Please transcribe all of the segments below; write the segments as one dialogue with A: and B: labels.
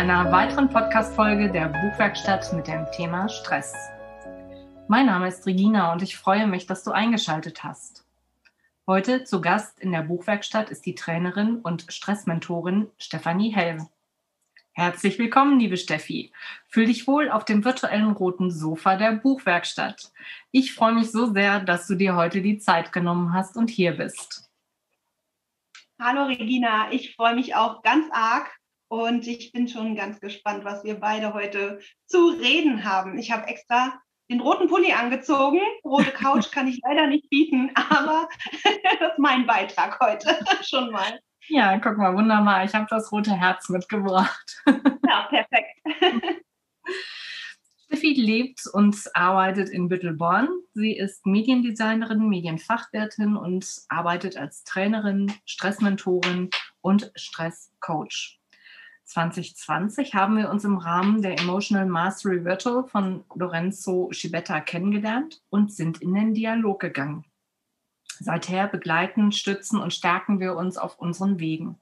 A: einer weiteren Podcast-Folge der Buchwerkstatt mit dem Thema Stress. Mein Name ist Regina und ich freue mich, dass du eingeschaltet hast. Heute zu Gast in der Buchwerkstatt ist die Trainerin und Stressmentorin Stefanie Helm. Herzlich willkommen, liebe Steffi. Fühl dich wohl auf dem virtuellen roten Sofa der Buchwerkstatt. Ich freue mich so sehr, dass du dir heute die Zeit genommen hast und hier bist.
B: Hallo Regina, ich freue mich auch ganz arg und ich bin schon ganz gespannt, was wir beide heute zu reden haben. Ich habe extra den roten Pulli angezogen. Rote Couch kann ich leider nicht bieten, aber das ist mein Beitrag heute schon mal.
A: Ja, guck mal, wunderbar. Ich habe das rote Herz mitgebracht.
B: Ja, perfekt.
A: Steffi lebt und arbeitet in Büttelborn. Sie ist Mediendesignerin, Medienfachwirtin und arbeitet als Trainerin, Stressmentorin und Stresscoach. 2020 haben wir uns im Rahmen der Emotional Mastery Virtual von Lorenzo Schibetta kennengelernt und sind in den Dialog gegangen. Seither begleiten, stützen und stärken wir uns auf unseren Wegen.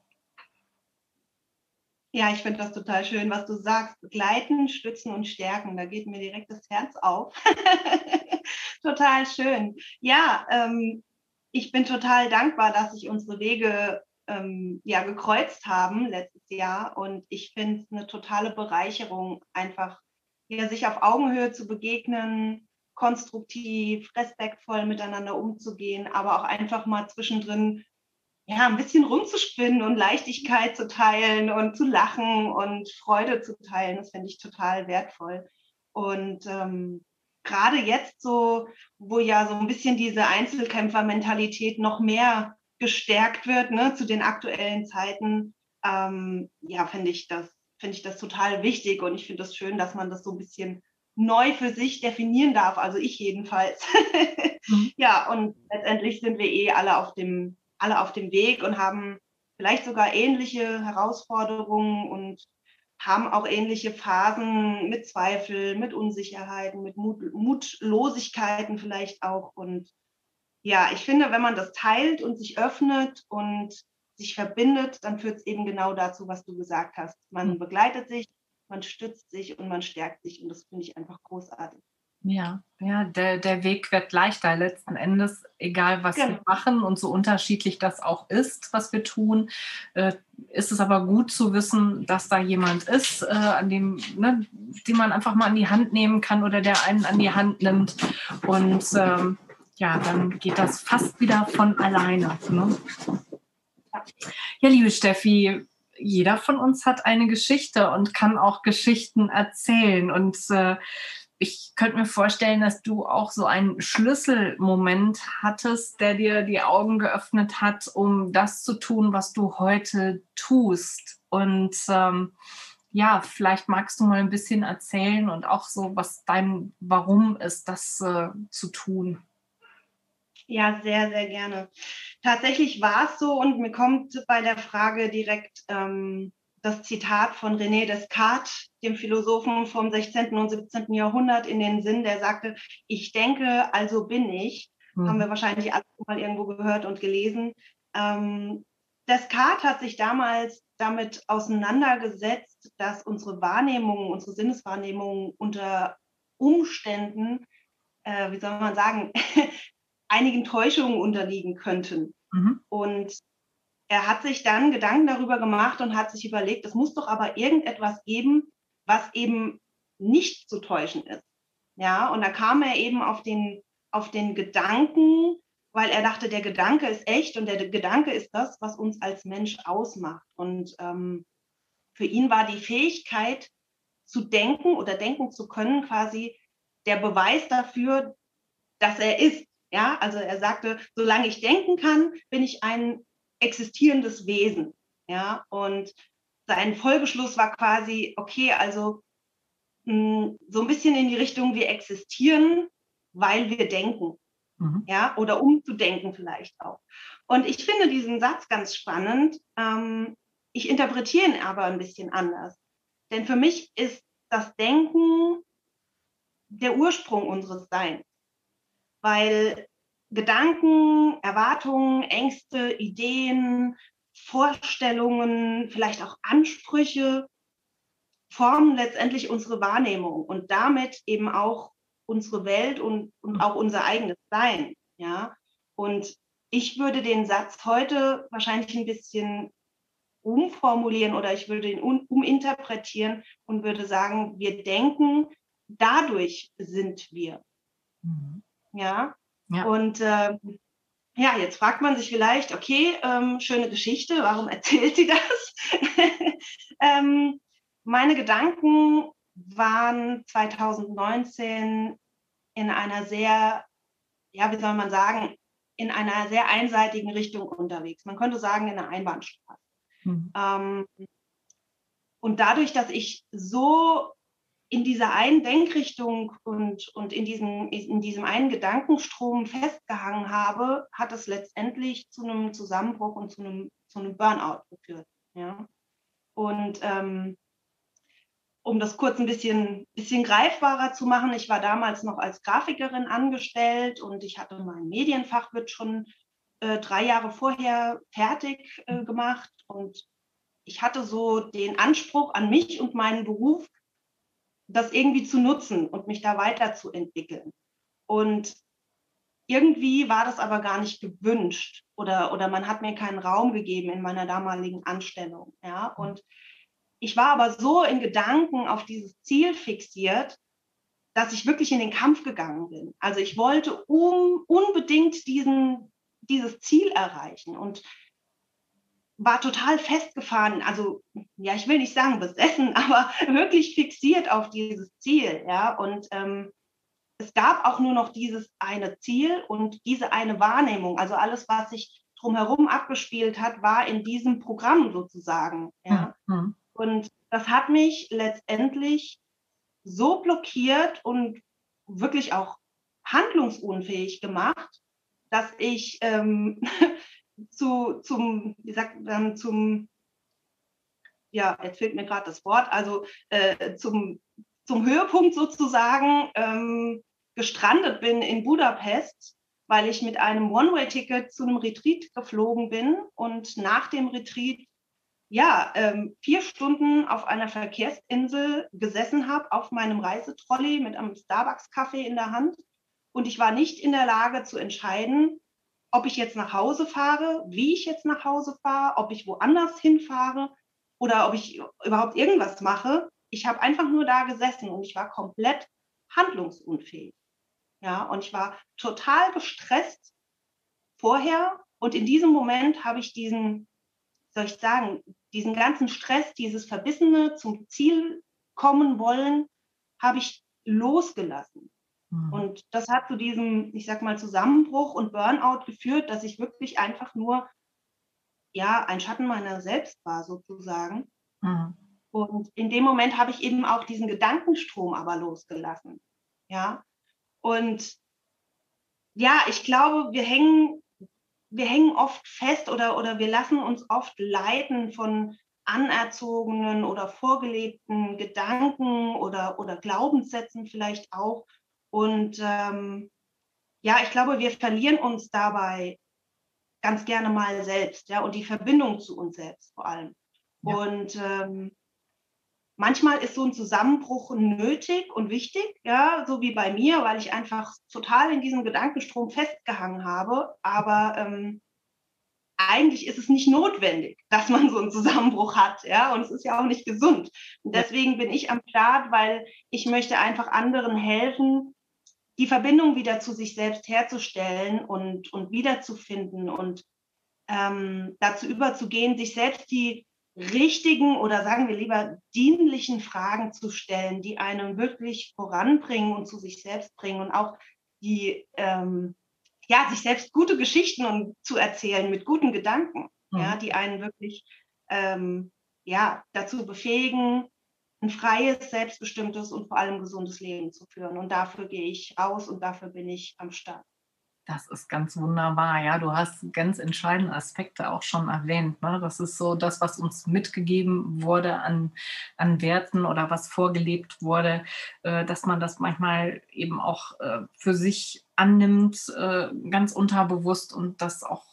B: Ja, ich finde das total schön, was du sagst. Begleiten, stützen und stärken. Da geht mir direkt das Herz auf. total schön. Ja, ähm, ich bin total dankbar, dass sich unsere Wege ähm, ja, gekreuzt haben letztes Jahr. Und ich finde es eine totale Bereicherung, einfach ja, sich auf Augenhöhe zu begegnen, konstruktiv, respektvoll miteinander umzugehen, aber auch einfach mal zwischendrin ja, ein bisschen rumzuspinnen und Leichtigkeit zu teilen und zu lachen und Freude zu teilen. Das finde ich total wertvoll. Und ähm, gerade jetzt so, wo ja so ein bisschen diese Einzelkämpfermentalität noch mehr gestärkt wird ne, zu den aktuellen Zeiten, ähm, ja, finde ich das finde ich das total wichtig und ich finde das schön, dass man das so ein bisschen neu für sich definieren darf, also ich jedenfalls. mhm. Ja, und letztendlich sind wir eh alle auf dem, alle auf dem Weg und haben vielleicht sogar ähnliche Herausforderungen und haben auch ähnliche Phasen mit Zweifel, mit Unsicherheiten, mit Mut, Mutlosigkeiten vielleicht auch. Und ja, ich finde, wenn man das teilt und sich öffnet und sich verbindet, dann führt es eben genau dazu, was du gesagt hast. Man mhm. begleitet sich, man stützt sich und man stärkt sich und das finde ich einfach großartig.
A: Ja, ja, der, der Weg wird leichter letzten Endes, egal was genau. wir machen und so unterschiedlich das auch ist, was wir tun, äh, ist es aber gut zu wissen, dass da jemand ist, äh, an dem, ne, den man einfach mal an die Hand nehmen kann oder der einen an die Hand nimmt und ähm, ja, dann geht das fast wieder von alleine. Ne? Ja, liebe Steffi, jeder von uns hat eine Geschichte und kann auch Geschichten erzählen. Und äh, ich könnte mir vorstellen, dass du auch so einen Schlüsselmoment hattest, der dir die Augen geöffnet hat, um das zu tun, was du heute tust. Und ähm, ja, vielleicht magst du mal ein bisschen erzählen und auch so, was dein Warum ist, das äh, zu tun.
B: Ja, sehr, sehr gerne. Tatsächlich war es so und mir kommt bei der Frage direkt ähm, das Zitat von René Descartes, dem Philosophen vom 16. und 17. Jahrhundert, in den Sinn, der sagte, ich denke, also bin ich. Mhm. Haben wir wahrscheinlich alle mal irgendwo gehört und gelesen. Ähm, Descartes hat sich damals damit auseinandergesetzt, dass unsere Wahrnehmung, unsere Sinneswahrnehmung unter Umständen, äh, wie soll man sagen, einigen Täuschungen unterliegen könnten. Mhm. Und er hat sich dann Gedanken darüber gemacht und hat sich überlegt, es muss doch aber irgendetwas geben, was eben nicht zu täuschen ist. Ja, und da kam er eben auf den, auf den Gedanken, weil er dachte, der Gedanke ist echt und der Gedanke ist das, was uns als Mensch ausmacht. Und ähm, für ihn war die Fähigkeit zu denken oder denken zu können quasi der Beweis dafür, dass er ist. Ja, also er sagte, solange ich denken kann, bin ich ein existierendes Wesen. Ja, und sein Folgeschluss war quasi, okay, also mh, hm, so ein bisschen in die Richtung, wir existieren, weil wir denken. Mhm. Ja, oder um zu denken vielleicht auch. Und ich finde diesen Satz ganz spannend. Ähm, ich interpretiere ihn aber ein bisschen anders. Denn für mich ist das Denken der Ursprung unseres Seins weil Gedanken, Erwartungen, Ängste, Ideen, Vorstellungen, vielleicht auch Ansprüche formen letztendlich unsere Wahrnehmung und damit eben auch unsere Welt und, und auch unser eigenes Sein. Ja, und ich würde den Satz heute wahrscheinlich ein bisschen umformulieren oder ich würde ihn um, uminterpretieren und würde sagen, wir denken, dadurch sind wir. Mhm. Ja? ja? Und äh, ja, jetzt fragt man sich vielleicht, okay, ähm, schöne Geschichte, warum erzählt sie das? ähm, meine Gedanken waren 2019 in einer sehr, ja, wie soll man sagen, in einer sehr einseitigen Richtung unterwegs. Man könnte sagen, in einer Einbahnstraße. Mhm. Ähm, und dadurch, dass ich so in dieser einen Denkrichtung und, und in, diesem, in diesem einen Gedankenstrom festgehangen habe, hat es letztendlich zu einem Zusammenbruch und zu einem, zu einem Burnout geführt. Ja? Und ähm, um das kurz ein bisschen, bisschen greifbarer zu machen, ich war damals noch als Grafikerin angestellt und ich hatte mein Medienfachwirt schon äh, drei Jahre vorher fertig äh, gemacht und ich hatte so den Anspruch an mich und meinen Beruf, das irgendwie zu nutzen und mich da weiterzuentwickeln. Und irgendwie war das aber gar nicht gewünscht oder, oder man hat mir keinen Raum gegeben in meiner damaligen Anstellung. Ja? Und ich war aber so in Gedanken auf dieses Ziel fixiert, dass ich wirklich in den Kampf gegangen bin. Also ich wollte um, unbedingt diesen, dieses Ziel erreichen und war total festgefahren, also ja, ich will nicht sagen besessen, aber wirklich fixiert auf dieses Ziel, ja. Und ähm, es gab auch nur noch dieses eine Ziel und diese eine Wahrnehmung. Also alles, was sich drumherum abgespielt hat, war in diesem Programm sozusagen, ja. Mhm. Und das hat mich letztendlich so blockiert und wirklich auch handlungsunfähig gemacht, dass ich ähm, zu, zum, wie sagt man, zum, ja, jetzt fehlt mir gerade das Wort, also äh, zum, zum Höhepunkt sozusagen ähm, gestrandet bin in Budapest, weil ich mit einem One-Way-Ticket zu einem Retreat geflogen bin und nach dem Retreat ja, ähm, vier Stunden auf einer Verkehrsinsel gesessen habe, auf meinem Reisetrolley mit einem Starbucks-Kaffee in der Hand. Und ich war nicht in der Lage zu entscheiden, ob ich jetzt nach Hause fahre, wie ich jetzt nach Hause fahre, ob ich woanders hinfahre oder ob ich überhaupt irgendwas mache. Ich habe einfach nur da gesessen und ich war komplett handlungsunfähig. Ja, und ich war total gestresst vorher und in diesem Moment habe ich diesen, soll ich sagen, diesen ganzen Stress, dieses Verbissene zum Ziel kommen wollen, habe ich losgelassen. Mhm. Und das hat zu diesem, ich sag mal, Zusammenbruch und Burnout geführt, dass ich wirklich einfach nur, ja, ein Schatten meiner selbst war, sozusagen. Mhm. Und in dem Moment habe ich eben auch diesen Gedankenstrom aber losgelassen. Ja. Und ja, ich glaube, wir hängen, wir hängen oft fest oder, oder wir lassen uns oft leiten von anerzogenen oder vorgelebten Gedanken oder, oder Glaubenssätzen vielleicht auch. Und ähm, ja, ich glaube, wir verlieren uns dabei ganz gerne mal selbst, ja, und die Verbindung zu uns selbst vor allem. Ja. Und ähm, manchmal ist so ein Zusammenbruch nötig und wichtig, ja, so wie bei mir, weil ich einfach total in diesem Gedankenstrom festgehangen habe. Aber ähm, eigentlich ist es nicht notwendig, dass man so einen Zusammenbruch hat, ja, und es ist ja auch nicht gesund. Und deswegen bin ich am Start, weil ich möchte einfach anderen helfen, die Verbindung wieder zu sich selbst herzustellen und, und wiederzufinden und ähm, dazu überzugehen, sich selbst die richtigen oder sagen wir lieber dienlichen Fragen zu stellen, die einen wirklich voranbringen und zu sich selbst bringen und auch die, ähm, ja, sich selbst gute Geschichten und zu erzählen mit guten Gedanken, mhm. ja, die einen wirklich ähm, ja, dazu befähigen, ein freies, selbstbestimmtes und vor allem gesundes Leben zu führen. Und dafür gehe ich raus und dafür bin ich am Start.
A: Das ist ganz wunderbar. Ja, du hast ganz entscheidende Aspekte auch schon erwähnt. Ne? Das ist so das, was uns mitgegeben wurde an, an Werten oder was vorgelebt wurde, äh, dass man das manchmal eben auch äh, für sich annimmt, äh, ganz unterbewusst und das auch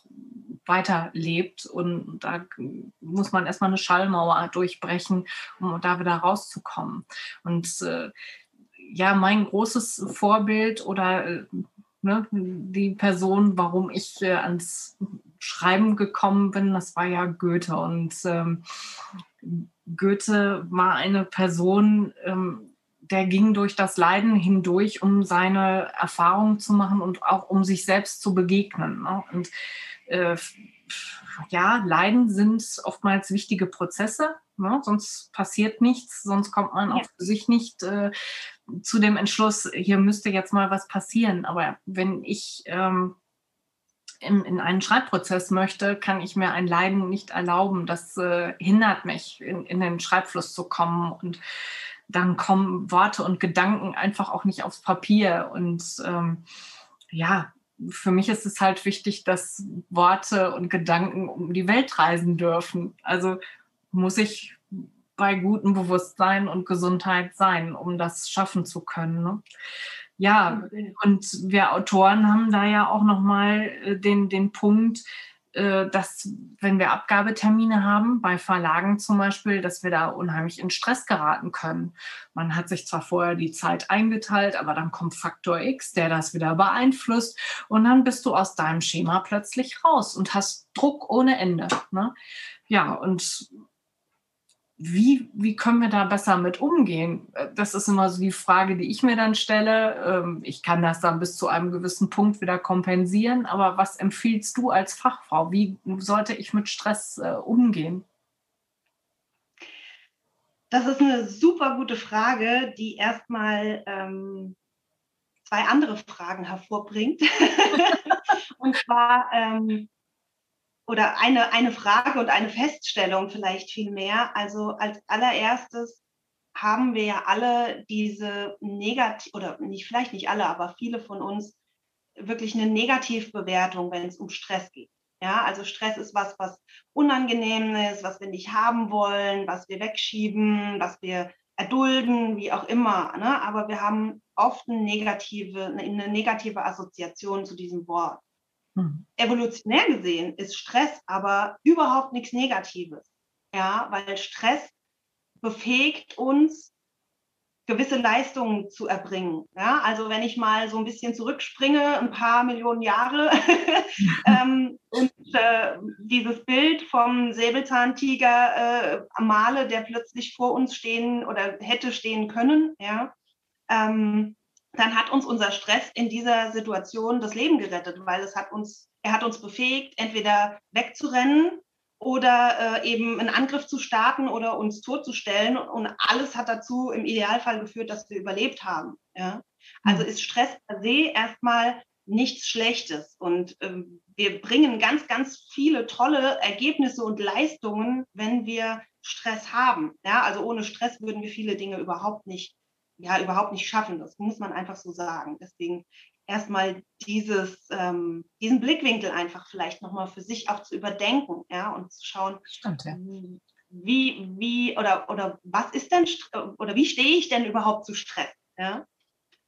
A: weiterlebt. Und da muss man erstmal eine Schallmauer durchbrechen, um da wieder rauszukommen. Und äh, ja, mein großes Vorbild oder äh, ne, die Person, warum ich äh, ans Schreiben gekommen bin, das war ja Goethe. Und ähm, Goethe war eine Person, ähm, der ging durch das Leiden hindurch, um seine Erfahrungen zu machen und auch um sich selbst zu begegnen. Ne? Und äh, ja, Leiden sind oftmals wichtige Prozesse, ne? sonst passiert nichts, sonst kommt man ja. auch für sich nicht äh, zu dem Entschluss, hier müsste jetzt mal was passieren. Aber wenn ich ähm, in, in einen Schreibprozess möchte, kann ich mir ein Leiden nicht erlauben. Das äh, hindert mich, in, in den Schreibfluss zu kommen. Und dann kommen Worte und Gedanken einfach auch nicht aufs Papier. Und ähm, ja, für mich ist es halt wichtig, dass Worte und Gedanken um die Welt reisen dürfen. Also muss ich bei gutem Bewusstsein und Gesundheit sein, um das schaffen zu können. Ne? Ja, und wir Autoren haben da ja auch nochmal äh, den, den Punkt, dass wenn wir Abgabetermine haben, bei Verlagen zum Beispiel, dass wir da unheimlich in Stress geraten können. Man hat sich zwar vorher die Zeit eingeteilt, aber dann kommt Faktor X, der das wieder beeinflusst und dann bist du aus deinem Schema plötzlich raus und hast Druck ohne Ende. Ne? Ja, und wie, wie können wir da besser mit umgehen? Das ist immer so die Frage, die ich mir dann stelle. Ähm, ich kann das dann bis zu einem gewissen Punkt wieder kompensieren, aber was empfiehlst du als Fachfrau? Wie sollte ich mit Stress äh, umgehen?
B: Das ist eine super gute Frage, die erstmal ähm, zwei andere Fragen hervorbringt. Und zwar, ähm, oder eine, eine Frage und eine Feststellung vielleicht viel mehr. Also als allererstes haben wir ja alle diese negativ, oder nicht, vielleicht nicht alle, aber viele von uns wirklich eine Negativbewertung, wenn es um Stress geht. Ja, also Stress ist was, was unangenehm ist, was wir nicht haben wollen, was wir wegschieben, was wir erdulden, wie auch immer. Ne? Aber wir haben oft eine negative, eine negative Assoziation zu diesem Wort. Mhm. Evolutionär gesehen ist Stress aber überhaupt nichts Negatives. Ja, weil Stress befähigt uns, gewisse Leistungen zu erbringen. Ja, also wenn ich mal so ein bisschen zurückspringe, ein paar Millionen Jahre, ähm, und äh, dieses Bild vom Säbelzahntiger äh, male, der plötzlich vor uns stehen oder hätte stehen können, ja, ähm, dann hat uns unser Stress in dieser Situation das Leben gerettet, weil es hat uns, er hat uns befähigt, entweder wegzurennen oder äh, eben einen Angriff zu starten oder uns totzustellen. Und alles hat dazu im Idealfall geführt, dass wir überlebt haben. Ja? Also mhm. ist Stress per se erstmal nichts Schlechtes. Und ähm, wir bringen ganz, ganz viele tolle Ergebnisse und Leistungen, wenn wir Stress haben. Ja? Also ohne Stress würden wir viele Dinge überhaupt nicht ja überhaupt nicht schaffen. Das muss man einfach so sagen. Deswegen erstmal dieses, ähm, diesen Blickwinkel einfach vielleicht nochmal für sich auch zu überdenken, ja, und zu schauen, Stimmt, ja. wie, wie oder, oder was ist denn oder wie stehe ich denn überhaupt zu Stress? Ja?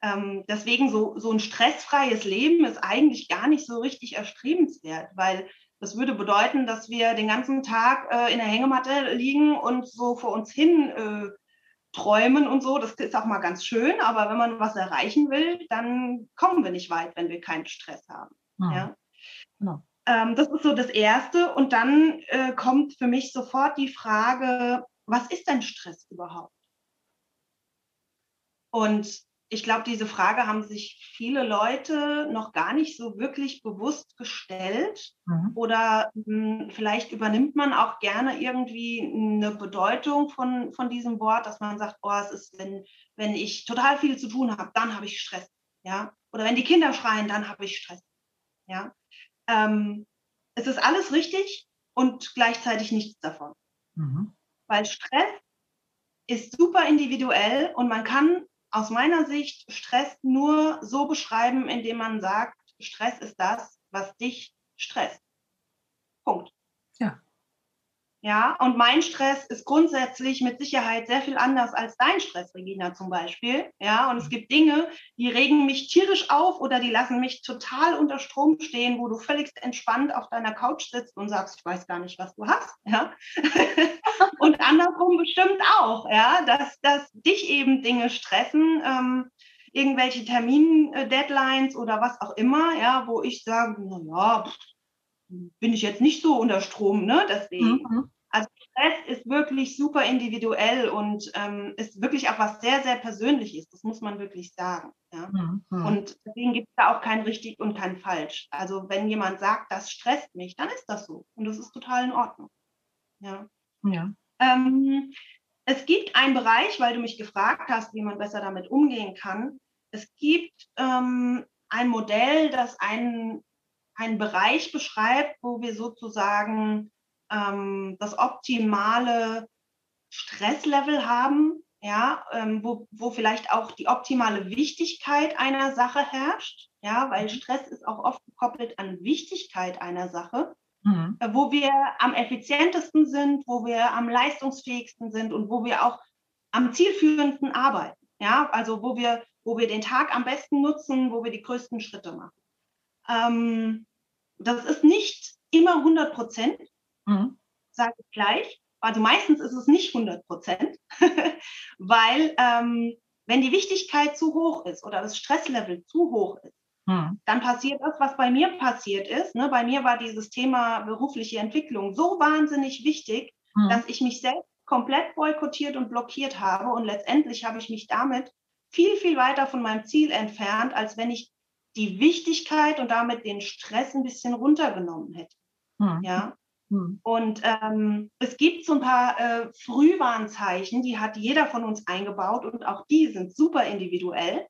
B: Ähm, deswegen so, so ein stressfreies Leben ist eigentlich gar nicht so richtig erstrebenswert, weil das würde bedeuten, dass wir den ganzen Tag äh, in der Hängematte liegen und so vor uns hin äh, träumen und so, das ist auch mal ganz schön, aber wenn man was erreichen will, dann kommen wir nicht weit, wenn wir keinen Stress haben. Mhm. Ja? Genau. Ähm, das ist so das Erste. Und dann äh, kommt für mich sofort die Frage, was ist denn Stress überhaupt? Und ich glaube, diese Frage haben sich viele Leute noch gar nicht so wirklich bewusst gestellt. Mhm. Oder mh, hm, vielleicht übernimmt man auch gerne irgendwie eine Bedeutung von, von diesem Wort, dass man sagt, oh, es ist, wenn, wenn ich total viel zu tun habe, dann habe ich Stress. Ja? Oder wenn die Kinder schreien, dann habe ich Stress. Ja? Ähm, es ist alles richtig und gleichzeitig nichts davon. Mhm. Weil Stress ist super individuell und man kann aus meiner Sicht Stress nur so beschreiben, indem man sagt, Stress ist das, was dich stresst. Punkt.
A: Ja.
B: Ja, und mein Stress ist grundsätzlich mit Sicherheit sehr viel anders als dein Stress, Regina zum Beispiel. Ja, und es gibt Dinge, die regen mich tierisch auf oder die lassen mich total unter Strom stehen, wo du völlig entspannt auf deiner Couch sitzt und sagst, ich weiß gar nicht, was du hast. Ja, und andersrum bestimmt auch. Ja, dass, dass dich eben Dinge stressen. Ähm, irgendwelche Termin-Deadlines oder was auch immer, ja, wo ich sage, na ja, bin ich jetzt nicht so unter Strom, ne? Deswegen. Mhm. Also Stress ist wirklich super individuell und ähm, ist wirklich auch was sehr, sehr Persönliches. Das muss man wirklich sagen. Ja? Mhm. Und deswegen gibt es da auch kein richtig und kein falsch. Also wenn jemand sagt, das stresst mich, dann ist das so. Und das ist total in Ordnung. Ja. ja. Ähm, es gibt einen Bereich, weil du mich gefragt hast, wie man besser damit umgehen kann. Es gibt ähm, ein Modell, das einen einen Bereich beschreibt, wo wir sozusagen ähm, das optimale Stresslevel haben, ja, ähm, wo, wo vielleicht auch die optimale Wichtigkeit einer Sache herrscht, ja, weil mhm. Stress ist auch oft gekoppelt an Wichtigkeit einer Sache, mhm. äh, wo wir am effizientesten sind, wo wir am leistungsfähigsten sind und wo wir auch am zielführendsten arbeiten, ja, also wo wir, wo wir den Tag am besten nutzen, wo wir die größten Schritte machen. Ähm, das ist nicht immer 100 Prozent, mhm. sage ich gleich. Also meistens ist es nicht 100 Prozent, weil ähm, wenn die Wichtigkeit zu hoch ist oder das Stresslevel zu hoch ist, mhm. dann passiert das, was bei mir passiert ist. Ne? Bei mir war dieses Thema berufliche Entwicklung so wahnsinnig wichtig, mhm. dass ich mich selbst komplett boykottiert und blockiert habe und letztendlich habe ich mich damit viel, viel weiter von meinem Ziel entfernt, als wenn ich die Wichtigkeit und damit den Stress ein bisschen runtergenommen hätte. Hm. Ja. Hm. Und ähm, es gibt so ein paar äh, Frühwarnzeichen, die hat jeder von uns eingebaut und auch die sind super individuell,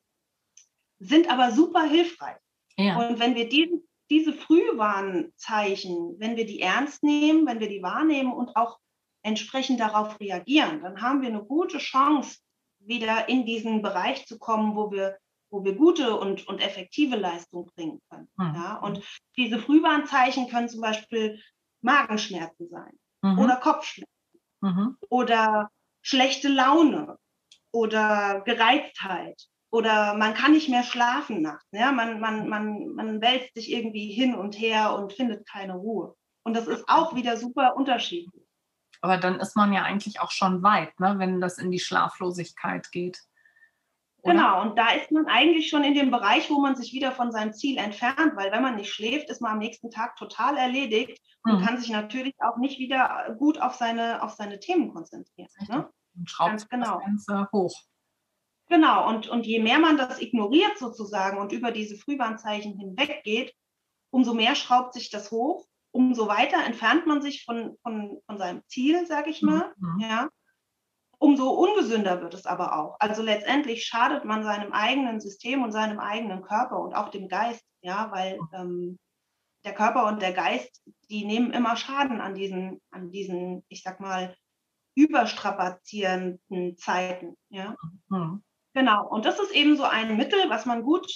B: sind aber super hilfreich. Ja. Und wenn wir die, diese Frühwarnzeichen, wenn wir die ernst nehmen, wenn wir die wahrnehmen und auch entsprechend darauf reagieren, dann haben wir eine gute Chance, wieder in diesen Bereich zu kommen, wo wir wo wir gute und, und effektive Leistung bringen können. Mhm. Ja? Und diese Frühwarnzeichen können zum Beispiel Magenschmerzen sein mhm. oder Kopfschmerzen mhm. oder schlechte Laune oder Gereiztheit oder man kann nicht mehr schlafen nachts. Ja? Man, man, man, man wälzt sich irgendwie hin und her und findet keine Ruhe. Und das ist auch wieder super unterschiedlich.
A: Aber dann ist man ja eigentlich auch schon weit, ne? wenn das in die Schlaflosigkeit geht.
B: Oder? Genau, und da ist man eigentlich schon in dem Bereich, wo man sich wieder von seinem Ziel entfernt, weil wenn man nicht schläft, ist man am nächsten Tag total erledigt mhm. und kann sich natürlich auch nicht wieder gut auf seine, auf seine Themen konzentrieren. Ne?
A: Und schraubt Ganz genau. das Ganze hoch.
B: Genau, und, und je mehr man das ignoriert sozusagen und über diese Frühwarnzeichen hinweggeht, umso mehr schraubt sich das hoch, umso weiter entfernt man sich von, von, von seinem Ziel, sage ich mal. Mhm. Ja. Umso ungesünder wird es aber auch. Also letztendlich schadet man seinem eigenen System und seinem eigenen Körper und auch dem Geist, ja, weil ähm, der Körper und der Geist, die nehmen immer Schaden an diesen, an diesen, ich sag mal, überstrapazierenden Zeiten, ja. Mhm. Genau. Und das ist eben so ein Mittel, was man gut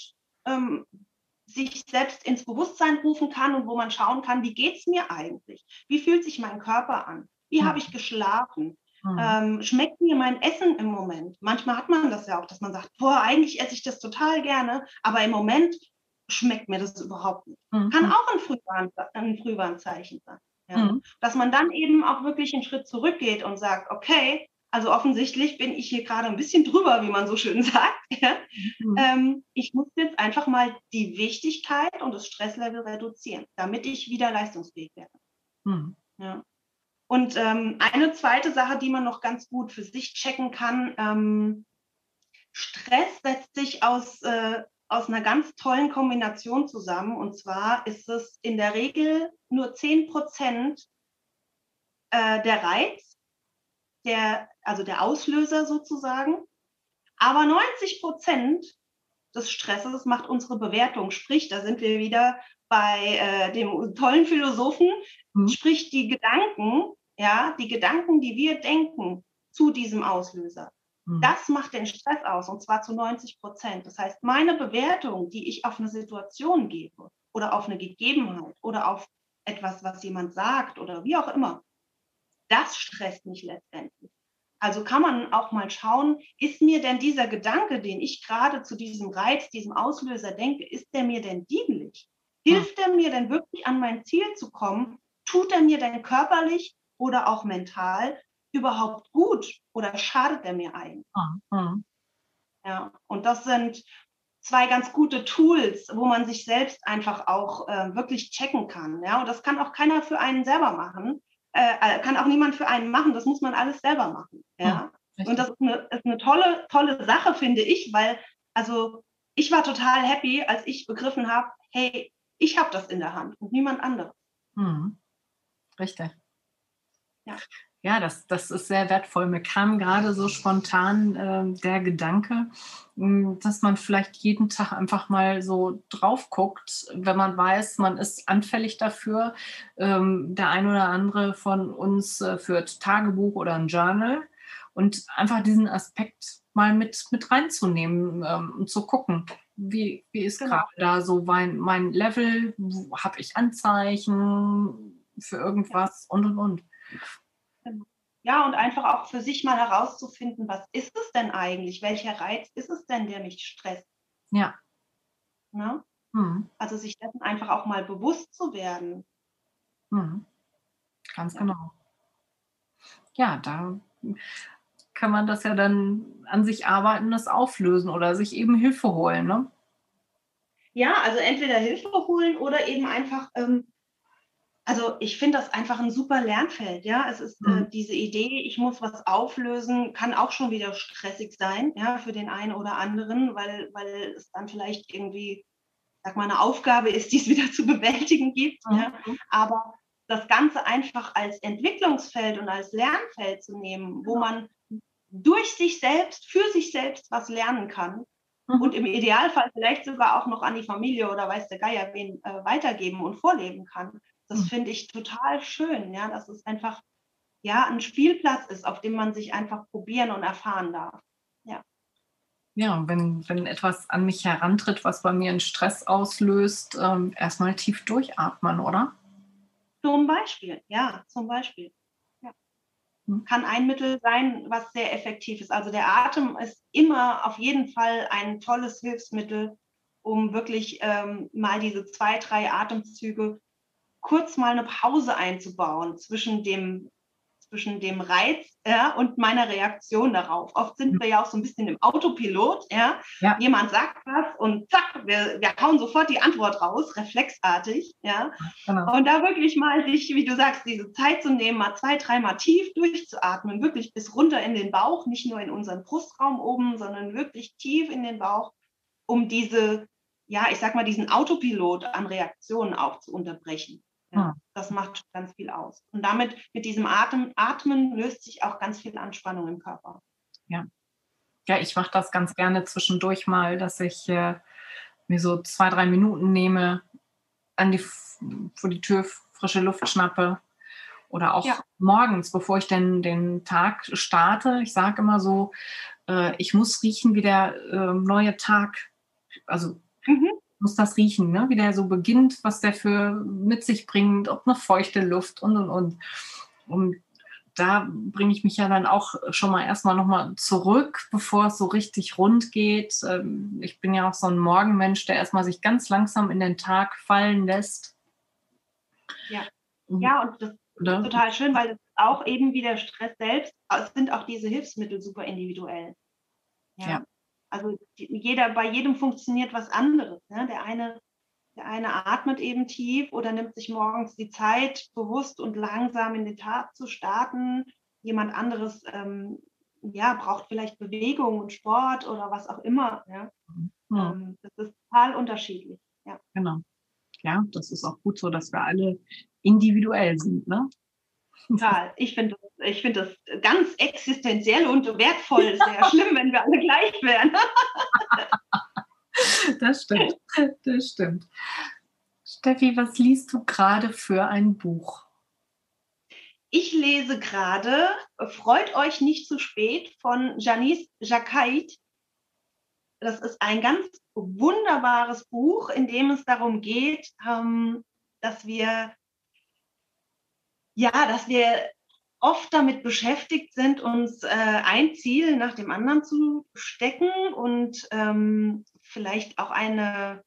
B: ähm, sich selbst ins Bewusstsein rufen kann und wo man schauen kann, wie geht es mir eigentlich? Wie fühlt sich mein Körper an? Wie mhm. habe ich geschlafen? Mhm. Ähm, schmeckt mir mein Essen im Moment? Manchmal hat man das ja auch, dass man sagt, boah, eigentlich esse ich das total gerne, aber im Moment schmeckt mir das überhaupt nicht. Mhm. Kann auch ein, Frühwarn, ein Frühwarnzeichen sein. Ja? Mhm. Dass man dann eben auch wirklich einen Schritt zurückgeht und sagt, okay, also offensichtlich bin ich hier gerade ein bisschen drüber, wie man so schön sagt. Ja? Mhm. Ähm, ich muss jetzt einfach mal die Wichtigkeit und das Stresslevel reduzieren, damit ich wieder leistungsfähig werde. Mhm. Ja. Und ähm, eine zweite Sache, die man noch ganz gut für sich checken kann, ähm, Stress setzt sich aus, äh, aus einer ganz tollen Kombination zusammen. Und zwar ist es in der Regel nur 10 Prozent äh, der Reiz, der, also der Auslöser sozusagen. Aber 90 Prozent des Stresses macht unsere Bewertung. Sprich, da sind wir wieder bei äh, dem tollen Philosophen, mhm. sprich die Gedanken, ja, die Gedanken, die wir denken zu diesem Auslöser, mhm. das macht den Stress aus und zwar zu 90 Prozent. Das heißt, meine Bewertung, die ich auf eine Situation gebe oder auf eine Gegebenheit oder auf etwas, was jemand sagt oder wie auch immer, das stresst mich letztendlich. Also kann man auch mal schauen, ist mir denn dieser Gedanke, den ich gerade zu diesem Reiz, diesem Auslöser denke, ist der mir denn dienlich? Hilft er mir denn wirklich an mein Ziel zu kommen? Tut er mir denn körperlich oder auch mental überhaupt gut oder schadet er mir eigentlich? Mhm. Ja, und das sind zwei ganz gute Tools, wo man sich selbst einfach auch äh, wirklich checken kann. Ja, und das kann auch keiner für einen selber machen äh, äh, kann auch niemand für einen machen. Das muss man alles selber machen. Ja? Hm, und das ist eine, ist eine tolle, tolle Sache, finde ich, weil, also ich war total happy, als ich begriffen habe, hey, ich habe das in der Hand und niemand anderes.
A: Hm. Richtig. Ja. Ja, das, das ist sehr wertvoll. Mir kam gerade so spontan äh, der Gedanke, hm, dass man vielleicht jeden Tag einfach mal so drauf guckt, wenn man weiß, man ist anfällig dafür. Ähm, der ein oder andere von uns äh, führt Tagebuch oder ein Journal und einfach diesen Aspekt mal mit, mit reinzunehmen ähm, und zu gucken, wie, wie ist genau. gerade da so mein, mein Level, habe ich Anzeichen für irgendwas und und und.
B: Ja, und einfach auch für sich mal herauszufinden, was ist es denn eigentlich? Welcher Reiz ist es denn, der mich stresst?
A: Ja.
B: Ne? Mhm. Also sich dessen einfach auch mal bewusst zu werden.
A: Mhm. Ganz ja. genau. Ja, da kann man das ja dann an sich arbeiten, das auflösen oder sich eben Hilfe holen, ne?
B: Ja, also entweder Hilfe holen oder eben einfach ähm, also ich finde das einfach ein super Lernfeld, ja. Es ist äh, mhm. diese Idee, ich muss was auflösen, kann auch schon wieder stressig sein, ja, für den einen oder anderen, weil, weil es dann vielleicht irgendwie, sag mal, eine Aufgabe ist, die es wieder zu bewältigen gibt. Mhm. Ja. Aber das Ganze einfach als Entwicklungsfeld und als Lernfeld zu nehmen, wo man durch sich selbst, für sich selbst was lernen kann mhm. und im Idealfall vielleicht sogar auch noch an die Familie oder weiß der Geier wen äh, weitergeben und vorleben kann. Das hm. finde ich total schön, ja, dass es einfach ja ein Spielplatz ist, auf dem man sich einfach probieren und erfahren darf. Ja.
A: Ja, wenn, wenn etwas an mich herantritt, was bei mir einen Stress auslöst, ähm, erstmal tief durchatmen, oder?
B: Zum Beispiel, ja, zum Beispiel. Ja. Hm. Kann ein Mittel sein, was sehr effektiv ist. Also der Atem ist immer auf jeden Fall ein tolles Hilfsmittel, um wirklich ähm, mal diese zwei, drei Atemzüge kurz mal eine Pause einzubauen zwischen dem, zwischen dem Reiz ja, und meiner Reaktion darauf. Oft sind wir ja auch so ein bisschen im Autopilot. Ja? ja. Jemand sagt was und zack, wir, wir hauen sofort die Antwort raus, reflexartig. Ja? Genau. Und da wirklich mal sich, wie du sagst, diese Zeit zu nehmen, mal zwei, dreimal tief durchzuatmen, wirklich bis runter in den Bauch, nicht nur in unseren Brustraum oben, sondern wirklich tief in den Bauch, um diese ja, ich sag mal, diesen Autopilot an Reaktionen auch zu unterbrechen. Ja, hm. das macht ganz viel aus. Und damit, mit diesem Atem, Atmen löst sich auch ganz viel Anspannung im Körper.
A: Ja. Ja, ich mache das ganz gerne zwischendurch mal, dass ich äh, mir so zwei, drei Minuten nehme, an die, vor die Tür frische Luft schnappe. Oder auch ja. morgens, bevor ich denn den Tag starte. Ich sage immer so, äh, ich muss riechen, wie der äh, neue Tag, also mhm muss das riechen, ne? wie der so beginnt, was der für mit sich bringt, ob eine feuchte Luft und und und. Und da bringe ich mich ja dann auch schon mal erstmal nochmal zurück, bevor es so richtig rund geht. Ähm, ich bin ja auch so ein Morgenmensch, der erstmal sich ganz langsam in den Tag fallen lässt.
B: Ja, ja und das Oder? ist total schön, weil es auch eben wie der Stress selbst, es sind auch diese Hilfsmittel super individuell. ja. ja. Also jeder, bei jedem funktioniert was anderes. Ne? Der, eine, der eine atmet eben tief oder nimmt sich morgens die Zeit, bewusst und langsam in den Tag zu starten. Jemand anderes ähm, ja, braucht vielleicht Bewegung und Sport oder was auch immer. Ja? ja. Ähm, das ist total unterschiedlich. Ja.
A: Genau. Ja, das ist auch gut so, dass wir alle individuell sind. Ne?
B: Total. Ich finde ich find das ganz existenziell und wertvoll. Sehr schlimm, wenn wir alle gleich wären.
A: das stimmt. Das stimmt. Steffi, was liest du gerade für ein Buch?
B: Ich lese gerade Freut euch nicht zu spät von Janice Jacquet. Das ist ein ganz wunderbares Buch, in dem es darum geht, ähm, dass wir ja, dass wir oft damit beschäftigt sind, uns äh, ein Ziel nach dem anderen zu stecken und ähm, vielleicht auch eine,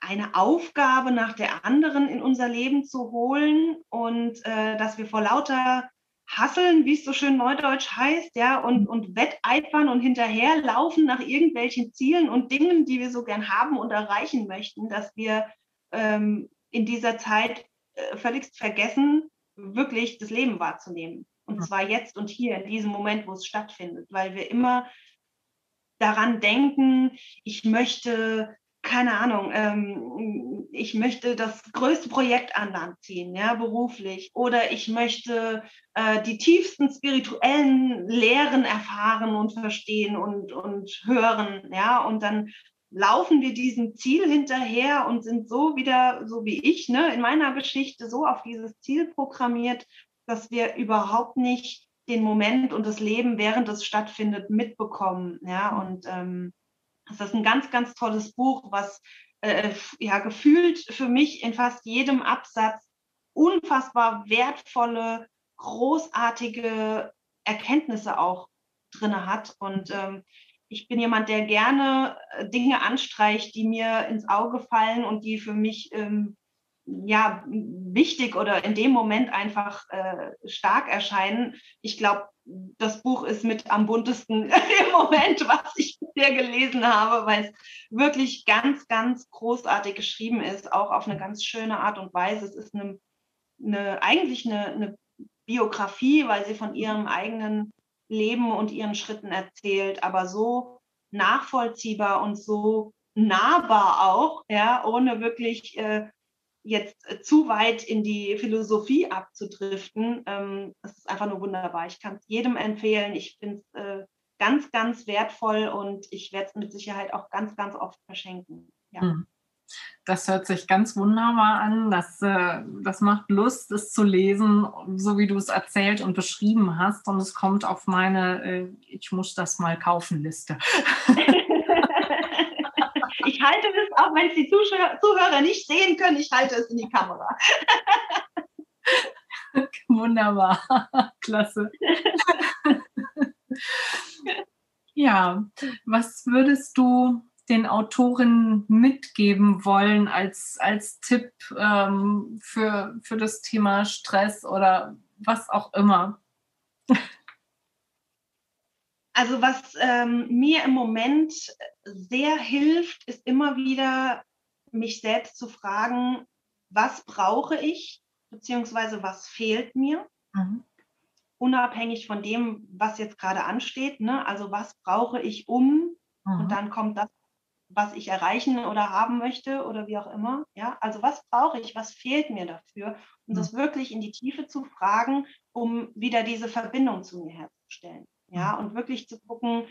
B: eine Aufgabe nach der anderen in unser Leben zu holen und äh, dass wir vor lauter Hasseln, wie es so schön neudeutsch heißt, ja, und, und wetteifern und hinterherlaufen nach irgendwelchen Zielen und Dingen, die wir so gern haben und erreichen möchten, dass wir ähm, in dieser Zeit äh, völligst vergessen, wirklich das Leben wahrzunehmen. Und zwar jetzt und hier, in diesem Moment, wo es stattfindet, weil wir immer daran denken, ich möchte, keine Ahnung, ähm, ich möchte das größte Projekt an Land ziehen, ja, beruflich, oder ich möchte äh, die tiefsten spirituellen Lehren erfahren und verstehen und, und hören, ja, und dann laufen wir diesem Ziel hinterher und sind so wieder, so wie ich, ne, in meiner Geschichte so auf dieses Ziel programmiert, dass wir überhaupt nicht den Moment und das Leben, während es stattfindet, mitbekommen. Ja, mhm. und ähm, das ist ein ganz, ganz tolles Buch, was äh, ja gefühlt für mich in fast jedem Absatz unfassbar wertvolle, großartige Erkenntnisse auch drin hat. Und ähm, ich bin jemand, der gerne äh, Dinge anstreicht, die mir ins Auge fallen und die für mich ähm, ja wichtig oder in dem Moment einfach äh, stark erscheinen. Ich glaube, das Buch ist mit am buntesten im Moment, was ich bisher gelesen habe, weil es wirklich ganz, ganz großartig geschrieben ist, auch auf eine ganz schöne Art und Weise. Es ist eine, eine eigentlich eine, eine Biografie, weil sie von ihrem eigenen Leben und ihren Schritten erzählt, aber so nachvollziehbar und so nahbar auch, ja, ohne wirklich äh, jetzt äh, zu weit in die Philosophie abzudriften. Ähm, ist einfach nur wunderbar. Ich kann es jedem empfehlen. Ich finde es äh, ganz, ganz wertvoll und ich werde es mit Sicherheit auch ganz, ganz oft verschenken. Ja. Hm.
A: Das hört sich ganz wunderbar an. Das, äh, das macht Lust, es zu lesen, so wie du es erzählt und beschrieben hast. Und es kommt auf meine äh, Ich muss das mal kaufen Liste.
B: ich halte es, auch wenn es die Zuhörer nicht sehen können, ich halte es in die Kamera.
A: Wunderbar, klasse. ja, was würdest du den Autorinnen mitgeben wollen als, als Tipp ähm, für, für das Thema Stress oder was auch immer?
B: Also was ähm, mir im Moment sehr hilft, ist immer wieder mich selbst zu fragen, was brauche ich, beziehungsweise was fehlt mir, mhm. unabhängig von dem, was jetzt gerade ansteht. Ne? Also was brauche ich um, mhm. und dann kommt das was ich erreichen oder haben möchte oder wie auch immer. Ja, also was brauche ich, was fehlt mir dafür? Und das wirklich in die Tiefe zu fragen, um wieder diese Verbindung zu mir herzustellen. Ja, und wirklich zu gucken,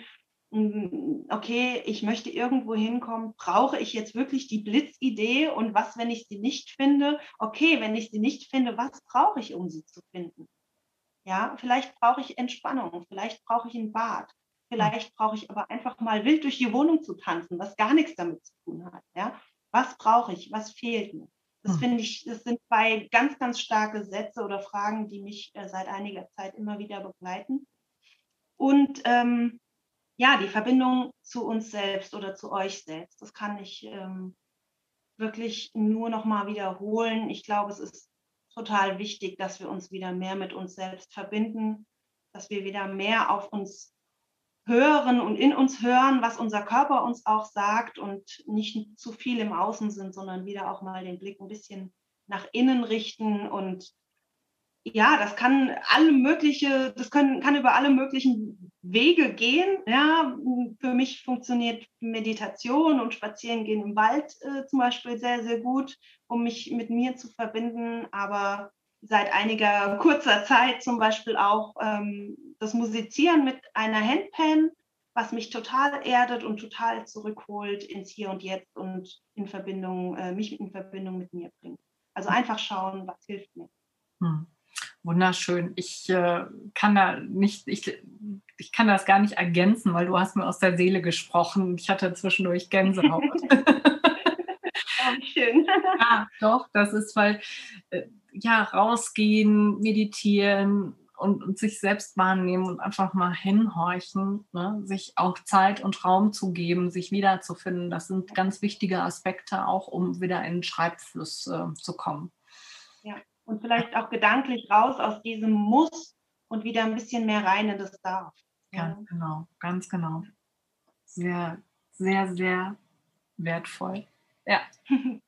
B: hm, okay, ich möchte irgendwo hinkommen, brauche ich jetzt wirklich die Blitzidee und was, wenn ich sie nicht finde? Okay, wenn ich sie nicht finde, was brauche ich, um sie zu finden? Ja, vielleicht brauche ich Entspannung, vielleicht brauche ich ein Bad, Vielleicht brauche ich aber einfach mal wild durch die Wohnung zu tanzen, was gar nichts damit zu tun hat. Ja? Was brauche ich? Was fehlt mir? Das hm. finde ich, das sind zwei ganz, ganz starke Sätze oder Fragen, die mich äh, seit einiger Zeit immer wieder begleiten. Und ähm, ja, die Verbindung zu uns selbst oder zu euch selbst, das kann ich ähm, wirklich nur noch mal wiederholen. Ich glaube, es ist total wichtig, dass wir uns wieder mehr mit uns selbst verbinden, dass wir wieder mehr auf uns hören und in uns hören, was unser Körper uns auch sagt und nicht zu viel im Außen sind, sondern wieder auch mal den Blick ein bisschen nach innen richten und ja, das kann alle mögliche, das können, kann über alle möglichen Wege gehen. Ja, für mich funktioniert Meditation und Spazierengehen im Wald äh, zum Beispiel sehr, sehr gut, um mich mit mir zu verbinden. Aber seit einiger kurzer Zeit zum Beispiel auch ähm, das Musizieren mit einer Handpan, was mich total erdet und total zurückholt ins Hier und Jetzt und in Verbindung, äh, mich in Verbindung mit mir bringt. Also einfach schauen, was hilft mir.
A: Hm. Wunderschön. Ich äh, kann da nicht, ich, ich kann das gar nicht ergänzen, weil du hast mir aus der Seele gesprochen. Ich hatte zwischendurch Gänsehaut. oh, schön. ja, doch, das ist, weil äh, ja, rausgehen, meditieren und, und sich selbst wahrnehmen und einfach mal hinhorchen, ne? sich auch Zeit und Raum zu geben, sich wiederzufinden. Das sind ganz wichtige Aspekte, auch um wieder in den Schreibfluss äh, zu kommen.
B: Ja, und vielleicht auch gedanklich raus aus diesem Muss und wieder ein bisschen mehr rein in das Darf.
A: Ja, genau, ganz genau. Sehr, sehr, sehr wertvoll. Ja.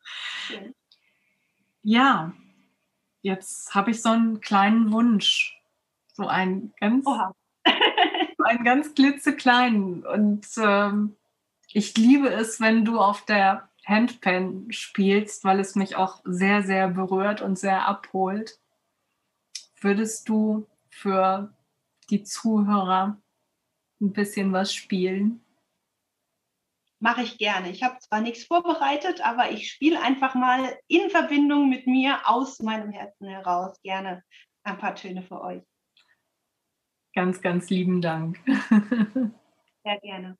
A: ja, jetzt habe ich so einen kleinen Wunsch. So einen ganz, einen ganz klitzekleinen. Und ähm, ich liebe es, wenn du auf der Handpan spielst, weil es mich auch sehr, sehr berührt und sehr abholt. Würdest du für die Zuhörer ein bisschen was spielen?
B: Mache ich gerne. Ich habe zwar nichts vorbereitet, aber ich spiele einfach mal in Verbindung mit mir aus meinem Herzen heraus gerne ein paar Töne für euch.
A: Ganz, ganz lieben Dank.
B: Sehr gerne.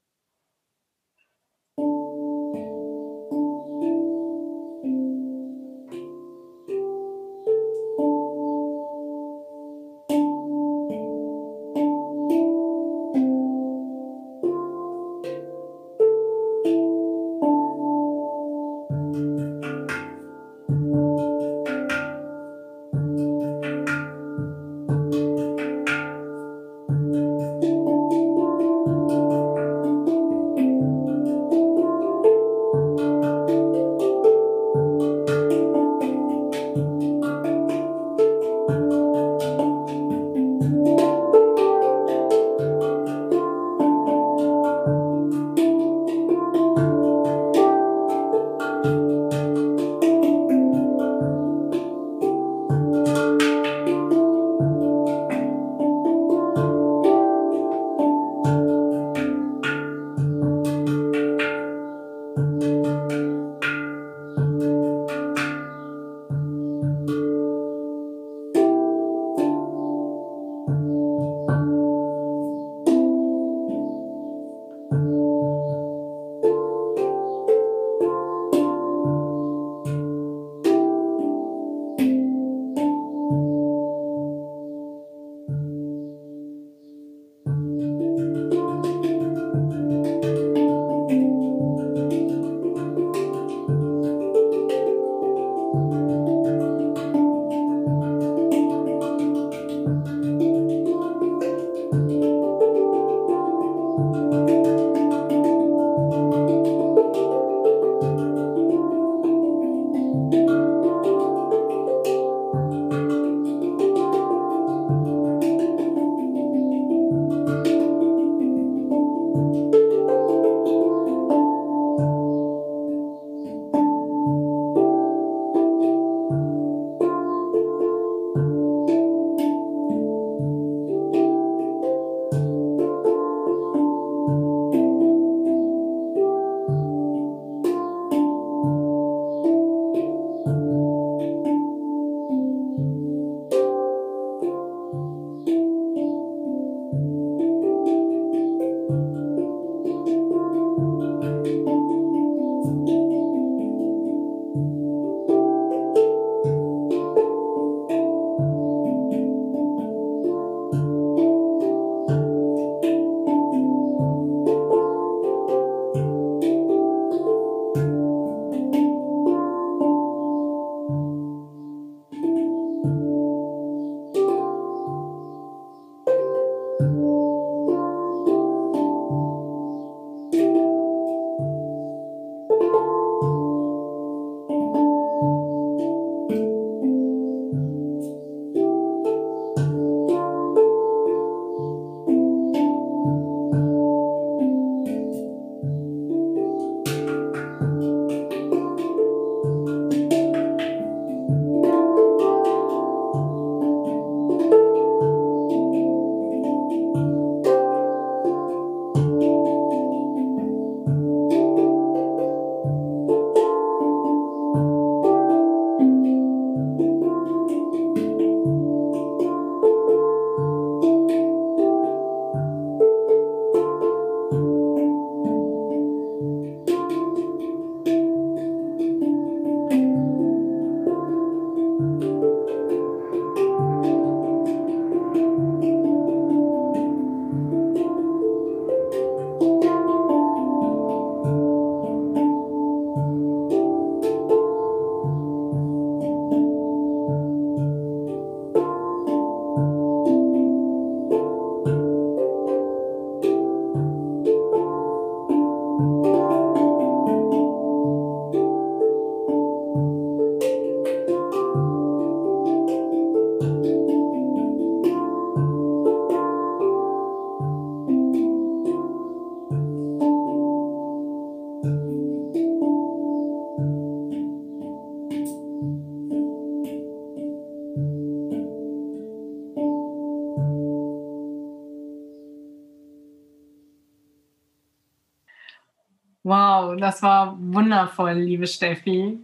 A: Wow, das war wundervoll, liebe Steffi.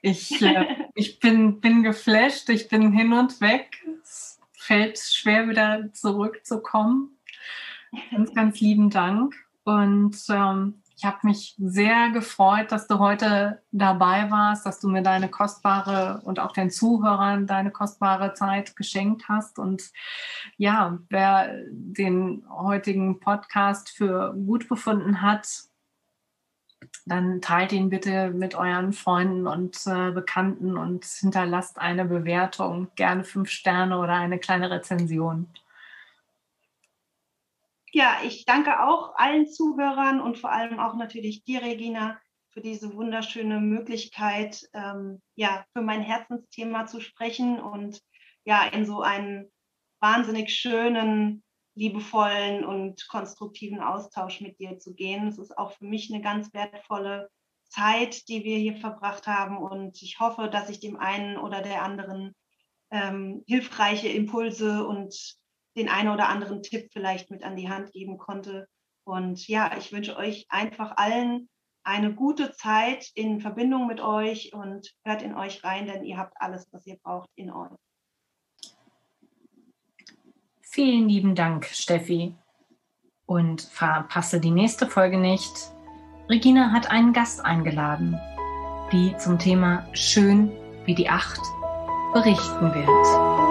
A: Ich, äh, ich bin, bin geflasht, ich bin hin und weg. Es fällt schwer, wieder zurückzukommen. Ganz, ganz lieben Dank. Und ähm, ich habe mich sehr gefreut, dass du heute dabei warst, dass du mir deine kostbare und auch den Zuhörern deine kostbare Zeit geschenkt hast. Und ja, wer den heutigen Podcast für gut befunden hat, dann teilt ihn bitte mit euren Freunden und äh, Bekannten und hinterlasst eine Bewertung, gerne fünf Sterne oder eine kleine Rezension.
B: Ja, ich danke auch allen Zuhörern und vor allem auch natürlich dir, Regina, für diese wunderschöne Möglichkeit, ähm, ja, für mein Herzensthema zu sprechen und ja, in so einen wahnsinnig schönen liebevollen und konstruktiven Austausch mit dir zu gehen. Es ist auch für mich eine ganz wertvolle Zeit, die wir hier verbracht haben. Und ich hoffe, dass ich dem einen oder der anderen ähm, hilfreiche Impulse und den einen oder anderen Tipp vielleicht mit an die Hand geben konnte. Und ja, ich wünsche euch einfach allen eine gute Zeit in Verbindung mit euch und hört in euch rein, denn ihr habt alles, was ihr braucht, in euch.
A: Vielen lieben Dank, Steffi. Und verpasse die nächste Folge nicht. Regina hat einen Gast eingeladen, die zum Thema Schön wie die Acht berichten wird.